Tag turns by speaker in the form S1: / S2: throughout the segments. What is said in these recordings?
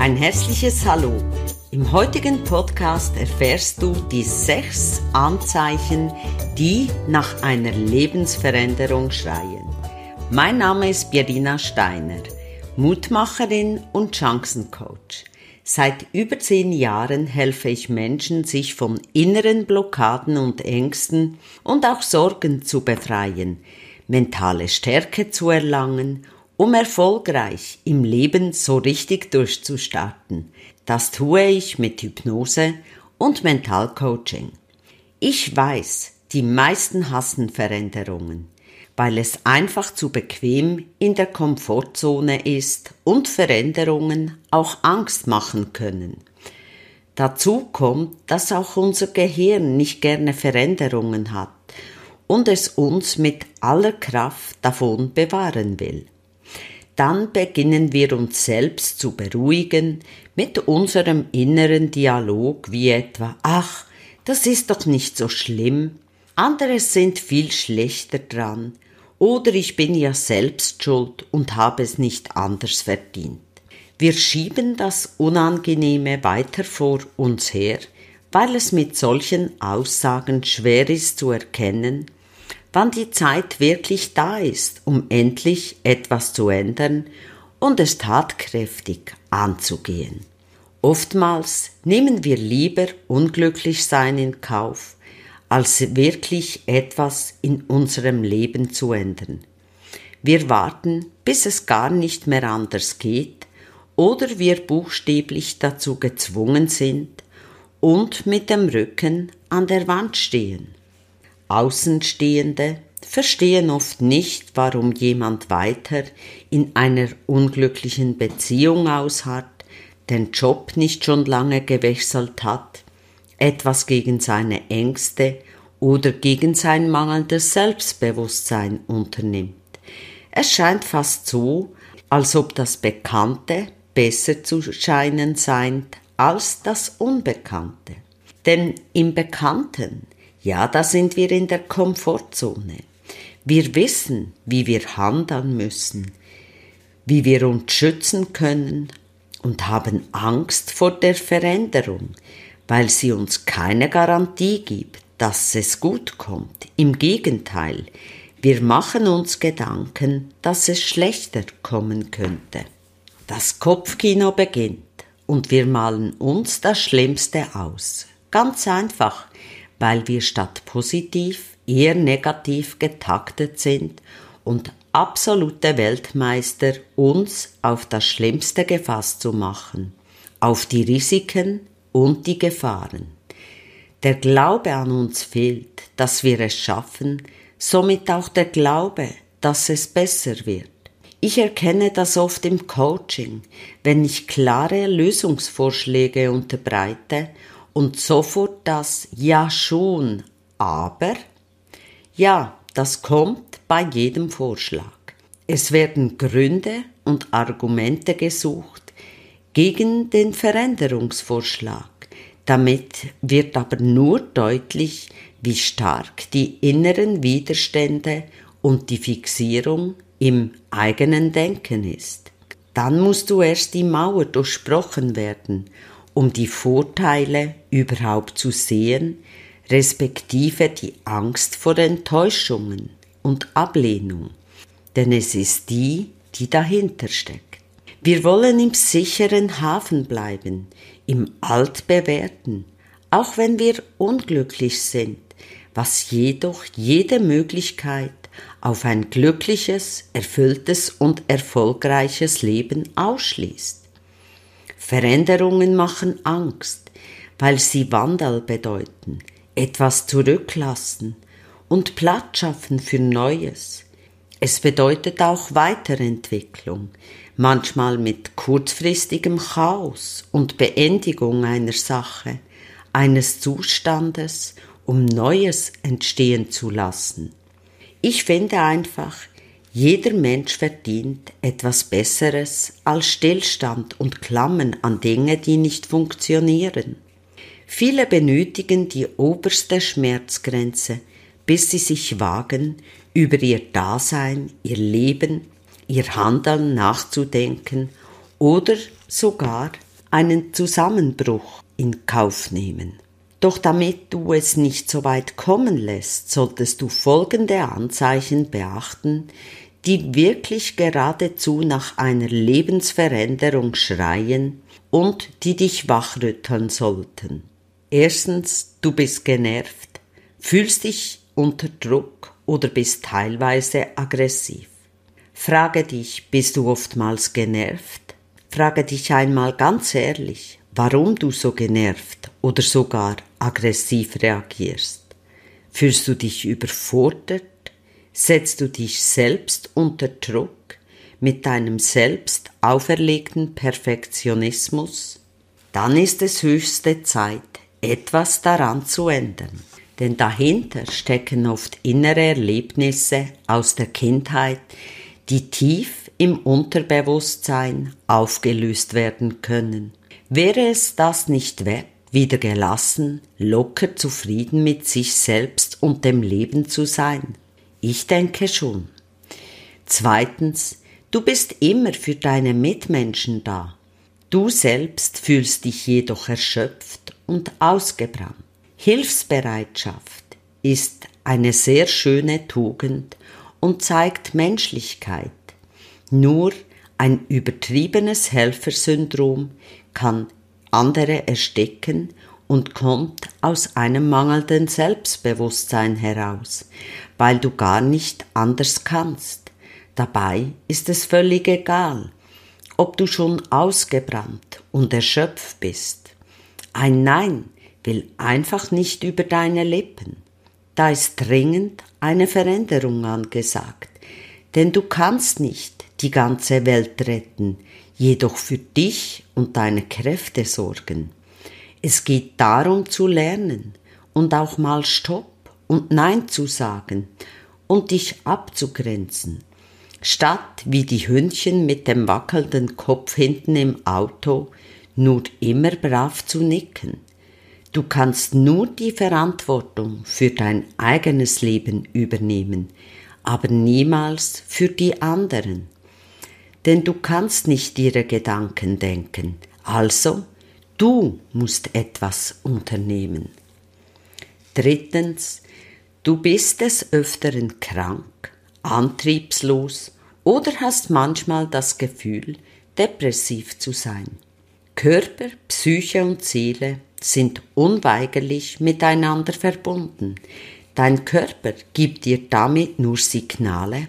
S1: Ein herzliches Hallo. Im heutigen Podcast erfährst du die sechs Anzeichen, die nach einer Lebensveränderung schreien. Mein Name ist Birina Steiner, Mutmacherin und Chancencoach. Seit über zehn Jahren helfe ich Menschen, sich von inneren Blockaden und Ängsten und auch Sorgen zu befreien, mentale Stärke zu erlangen um erfolgreich im Leben so richtig durchzustarten. Das tue ich mit Hypnose und Mentalcoaching. Ich weiß, die meisten hassen Veränderungen, weil es einfach zu bequem in der Komfortzone ist und Veränderungen auch Angst machen können. Dazu kommt, dass auch unser Gehirn nicht gerne Veränderungen hat und es uns mit aller Kraft davon bewahren will dann beginnen wir uns selbst zu beruhigen mit unserem inneren Dialog wie etwa, ach, das ist doch nicht so schlimm, andere sind viel schlechter dran, oder ich bin ja selbst schuld und habe es nicht anders verdient. Wir schieben das Unangenehme weiter vor uns her, weil es mit solchen Aussagen schwer ist zu erkennen, wann die Zeit wirklich da ist, um endlich etwas zu ändern und es tatkräftig anzugehen. Oftmals nehmen wir lieber unglücklich sein in Kauf, als wirklich etwas in unserem Leben zu ändern. Wir warten, bis es gar nicht mehr anders geht oder wir buchstäblich dazu gezwungen sind und mit dem Rücken an der Wand stehen. Außenstehende verstehen oft nicht, warum jemand weiter in einer unglücklichen Beziehung ausharrt, den Job nicht schon lange gewechselt hat, etwas gegen seine Ängste oder gegen sein mangelndes Selbstbewusstsein unternimmt. Es scheint fast so, als ob das Bekannte besser zu scheinen scheint als das Unbekannte. Denn im Bekannten ja, da sind wir in der Komfortzone. Wir wissen, wie wir handeln müssen, wie wir uns schützen können und haben Angst vor der Veränderung, weil sie uns keine Garantie gibt, dass es gut kommt. Im Gegenteil, wir machen uns Gedanken, dass es schlechter kommen könnte. Das Kopfkino beginnt und wir malen uns das Schlimmste aus. Ganz einfach, weil wir statt positiv eher negativ getaktet sind und absolute Weltmeister uns auf das Schlimmste gefasst zu machen, auf die Risiken und die Gefahren. Der Glaube an uns fehlt, dass wir es schaffen, somit auch der Glaube, dass es besser wird. Ich erkenne das oft im Coaching, wenn ich klare Lösungsvorschläge unterbreite und sofort das Ja schon, aber ja, das kommt bei jedem Vorschlag. Es werden Gründe und Argumente gesucht gegen den Veränderungsvorschlag. Damit wird aber nur deutlich, wie stark die inneren Widerstände und die Fixierung im eigenen Denken ist. Dann musst du erst die Mauer durchsprochen werden um die Vorteile überhaupt zu sehen, respektive die Angst vor Enttäuschungen und Ablehnung, denn es ist die, die dahinter steckt. Wir wollen im sicheren Hafen bleiben, im Altbewährten, auch wenn wir unglücklich sind, was jedoch jede Möglichkeit auf ein glückliches, erfülltes und erfolgreiches Leben ausschließt. Veränderungen machen Angst, weil sie Wandel bedeuten, etwas zurücklassen und Platz schaffen für Neues. Es bedeutet auch Weiterentwicklung, manchmal mit kurzfristigem Chaos und Beendigung einer Sache, eines Zustandes, um Neues entstehen zu lassen. Ich finde einfach, jeder Mensch verdient etwas Besseres als Stillstand und Klammen an Dinge, die nicht funktionieren. Viele benötigen die oberste Schmerzgrenze, bis sie sich wagen, über ihr Dasein, ihr Leben, ihr Handeln nachzudenken oder sogar einen Zusammenbruch in Kauf nehmen. Doch damit du es nicht so weit kommen lässt, solltest du folgende Anzeichen beachten, die wirklich geradezu nach einer Lebensveränderung schreien und die dich wachrütteln sollten. Erstens, du bist genervt, fühlst dich unter Druck oder bist teilweise aggressiv. Frage dich, bist du oftmals genervt? Frage dich einmal ganz ehrlich, warum du so genervt oder sogar aggressiv reagierst. Fühlst du dich überfordert? Setzt du dich selbst unter Druck mit deinem selbst auferlegten Perfektionismus? Dann ist es höchste Zeit, etwas daran zu ändern. Denn dahinter stecken oft innere Erlebnisse aus der Kindheit, die tief im Unterbewusstsein aufgelöst werden können. Wäre es das nicht wert, wieder gelassen, locker zufrieden mit sich selbst und dem Leben zu sein? Ich denke schon. Zweitens, du bist immer für deine Mitmenschen da. Du selbst fühlst dich jedoch erschöpft und ausgebrannt. Hilfsbereitschaft ist eine sehr schöne Tugend und zeigt Menschlichkeit. Nur ein übertriebenes Helfersyndrom kann andere ersticken und kommt aus einem mangelnden Selbstbewusstsein heraus, weil du gar nicht anders kannst. Dabei ist es völlig egal, ob du schon ausgebrannt und erschöpft bist. Ein Nein will einfach nicht über deine Lippen. Da ist dringend eine Veränderung angesagt, denn du kannst nicht die ganze Welt retten, jedoch für dich und deine Kräfte sorgen. Es geht darum zu lernen und auch mal Stopp und Nein zu sagen und dich abzugrenzen, statt wie die Hündchen mit dem wackelnden Kopf hinten im Auto nur immer brav zu nicken. Du kannst nur die Verantwortung für dein eigenes Leben übernehmen, aber niemals für die anderen. Denn du kannst nicht ihre Gedanken denken, also du musst etwas unternehmen. Drittens, du bist des Öfteren krank, antriebslos oder hast manchmal das Gefühl, depressiv zu sein. Körper, Psyche und Seele sind unweigerlich miteinander verbunden. Dein Körper gibt dir damit nur Signale.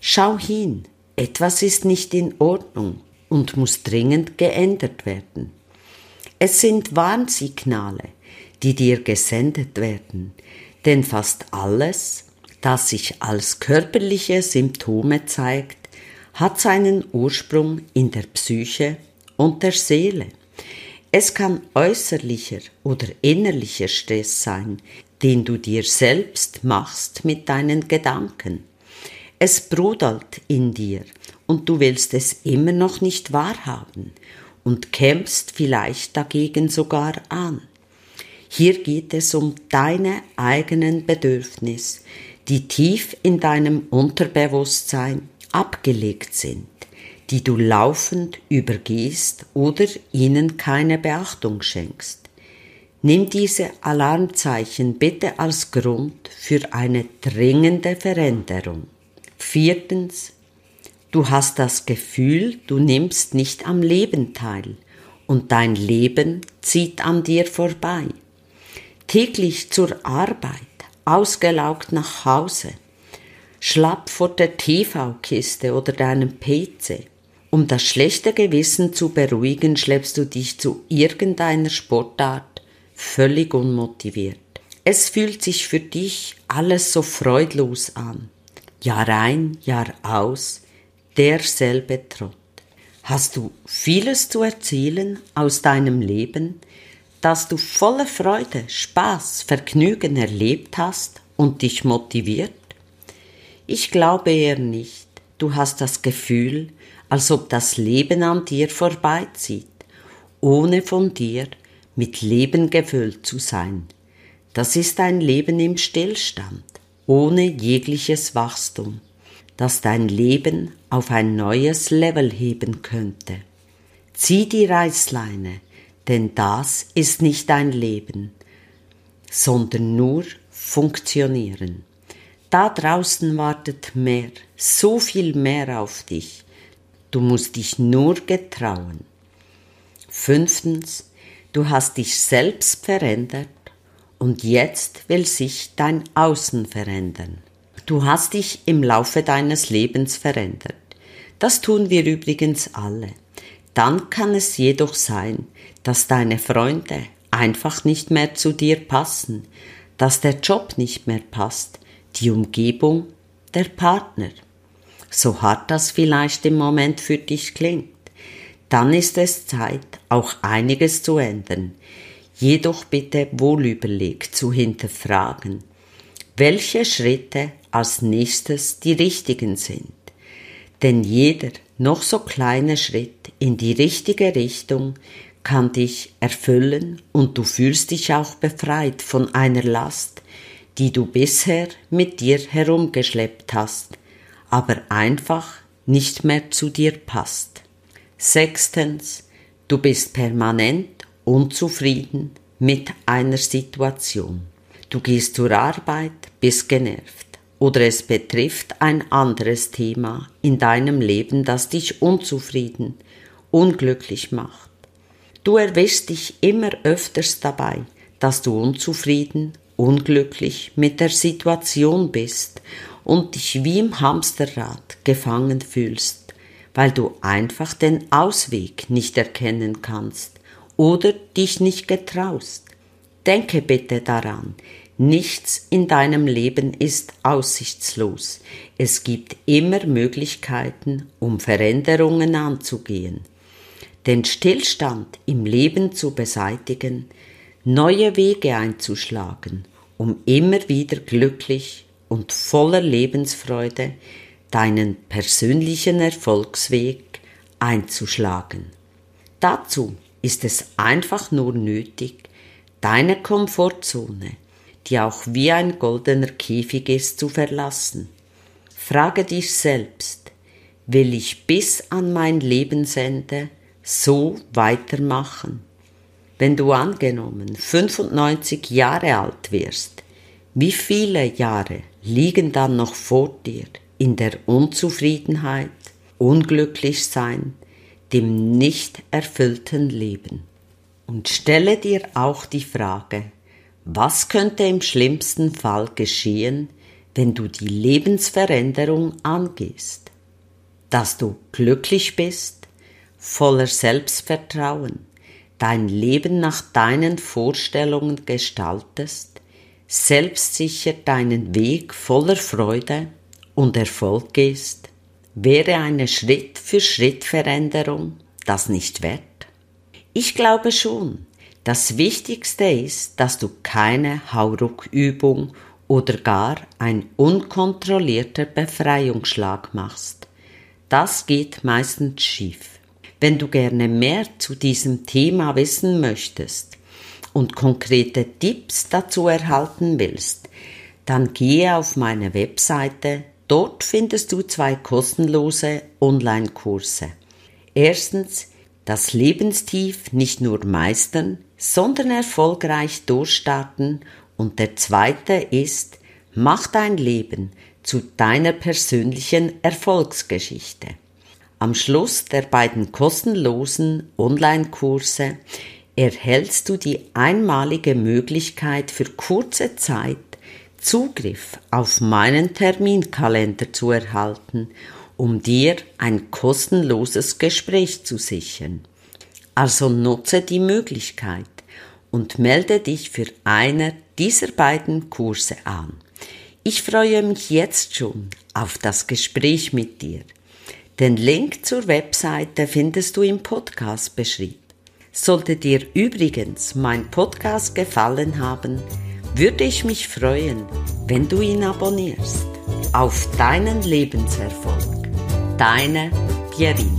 S1: Schau hin, etwas ist nicht in Ordnung und muss dringend geändert werden. Es sind Warnsignale, die dir gesendet werden, denn fast alles, das sich als körperliche Symptome zeigt, hat seinen Ursprung in der Psyche und der Seele. Es kann äußerlicher oder innerlicher Stress sein, den du dir selbst machst mit deinen Gedanken. Es brodelt in dir und du willst es immer noch nicht wahrhaben und kämpfst vielleicht dagegen sogar an. Hier geht es um deine eigenen Bedürfnisse, die tief in deinem Unterbewusstsein abgelegt sind die du laufend übergehst oder ihnen keine Beachtung schenkst. Nimm diese Alarmzeichen bitte als Grund für eine dringende Veränderung. Viertens, du hast das Gefühl, du nimmst nicht am Leben teil und dein Leben zieht an dir vorbei. Täglich zur Arbeit, ausgelaugt nach Hause, schlapp vor der TV-Kiste oder deinem PC, um das schlechte Gewissen zu beruhigen, schleppst du dich zu irgendeiner Sportart völlig unmotiviert. Es fühlt sich für dich alles so freudlos an. Jahr ein, Jahr aus, derselbe Trott. Hast du vieles zu erzählen aus deinem Leben, das du voller Freude, Spaß, Vergnügen erlebt hast und dich motiviert? Ich glaube eher nicht. Du hast das Gefühl, als ob das Leben an dir vorbeizieht, ohne von dir mit Leben gefüllt zu sein. Das ist ein Leben im Stillstand, ohne jegliches Wachstum, das dein Leben auf ein neues Level heben könnte. Zieh die Reißleine, denn das ist nicht dein Leben, sondern nur funktionieren. Da draußen wartet mehr, so viel mehr auf dich. Du musst dich nur getrauen. Fünftens, du hast dich selbst verändert und jetzt will sich dein Außen verändern. Du hast dich im Laufe deines Lebens verändert. Das tun wir übrigens alle. Dann kann es jedoch sein, dass deine Freunde einfach nicht mehr zu dir passen, dass der Job nicht mehr passt, die Umgebung, der Partner. So hart das vielleicht im Moment für dich klingt, dann ist es Zeit, auch einiges zu ändern, jedoch bitte wohlüberlegt zu hinterfragen, welche Schritte als nächstes die richtigen sind. Denn jeder noch so kleine Schritt in die richtige Richtung kann dich erfüllen und du fühlst dich auch befreit von einer Last, die du bisher mit dir herumgeschleppt hast, aber einfach nicht mehr zu dir passt. Sechstens, du bist permanent unzufrieden mit einer Situation. Du gehst zur Arbeit, bist genervt oder es betrifft ein anderes Thema in deinem Leben, das dich unzufrieden, unglücklich macht. Du erwischst dich immer öfters dabei, dass du unzufrieden, unglücklich mit der Situation bist und dich wie im Hamsterrad gefangen fühlst, weil du einfach den Ausweg nicht erkennen kannst oder dich nicht getraust. Denke bitte daran, Nichts in deinem Leben ist aussichtslos. Es gibt immer Möglichkeiten, um Veränderungen anzugehen. Den Stillstand im Leben zu beseitigen, neue Wege einzuschlagen, um immer wieder glücklich und voller Lebensfreude deinen persönlichen Erfolgsweg einzuschlagen. Dazu ist es einfach nur nötig, deine Komfortzone die auch wie ein goldener Käfig ist, zu verlassen. Frage dich selbst, will ich bis an mein Lebensende so weitermachen? Wenn du angenommen 95 Jahre alt wirst, wie viele Jahre liegen dann noch vor dir in der Unzufriedenheit, Unglücklichsein, dem nicht erfüllten Leben? Und stelle dir auch die Frage, was könnte im schlimmsten Fall geschehen, wenn du die Lebensveränderung angehst? Dass du glücklich bist, voller Selbstvertrauen, dein Leben nach deinen Vorstellungen gestaltest, selbstsicher deinen Weg voller Freude und Erfolg gehst? Wäre eine Schritt für Schritt Veränderung das nicht wert? Ich glaube schon, das Wichtigste ist, dass du keine Hauruckübung oder gar ein unkontrollierter Befreiungsschlag machst. Das geht meistens schief. Wenn du gerne mehr zu diesem Thema wissen möchtest und konkrete Tipps dazu erhalten willst, dann gehe auf meine Webseite. Dort findest du zwei kostenlose Online-Kurse. Erstens das Lebenstief nicht nur meistern, sondern erfolgreich durchstarten und der zweite ist, mach dein Leben zu deiner persönlichen Erfolgsgeschichte. Am Schluss der beiden kostenlosen Online-Kurse erhältst du die einmalige Möglichkeit für kurze Zeit Zugriff auf meinen Terminkalender zu erhalten um dir ein kostenloses Gespräch zu sichern. Also nutze die Möglichkeit und melde dich für einer dieser beiden Kurse an. Ich freue mich jetzt schon auf das Gespräch mit dir. Den Link zur Webseite findest du im Podcast beschrieben. Sollte dir übrigens mein Podcast gefallen haben, würde ich mich freuen, wenn du ihn abonnierst. Auf deinen Lebenserfolg. Deine Pierina.